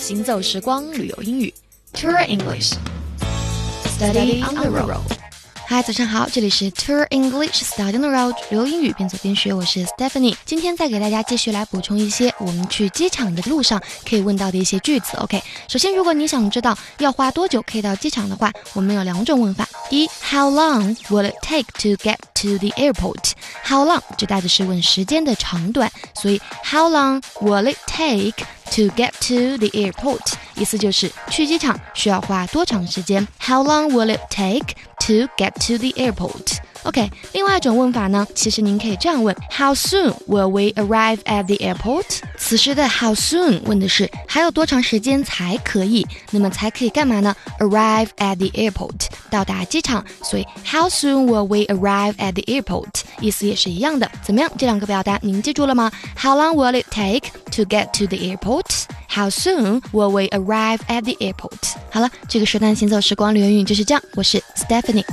行走时光旅游英语，Tour English，Study on the road。嗨，早上好，这里是 Tour English Study on the Road，旅游英语边走边学，我是 Stephanie。今天再给大家继续来补充一些我们去机场的路上可以问到的一些句子。OK，首先，如果你想知道要花多久可以到机场的话，我们有两种问法。第一，How long will it take to get to the airport？How long 就带的是问时间的长短，所以 How long will it take to get to the airport？意思就是去机场需要花多长时间？How long will it take？to get to the airport. OK，另外一种问法呢，其实您可以这样问：How soon will we arrive at the airport？此时的 How soon 问的是还有多长时间才可以，那么才可以干嘛呢？Arrive at the airport，到达机场。所以 How soon will we arrive at the airport？意思也是一样的。怎么样？这两个表达您记住了吗？How long will it take to get to the airport？How soon will we arrive at the airport？好了，这个时段行走时光旅游语就是这样。我是 Stephanie。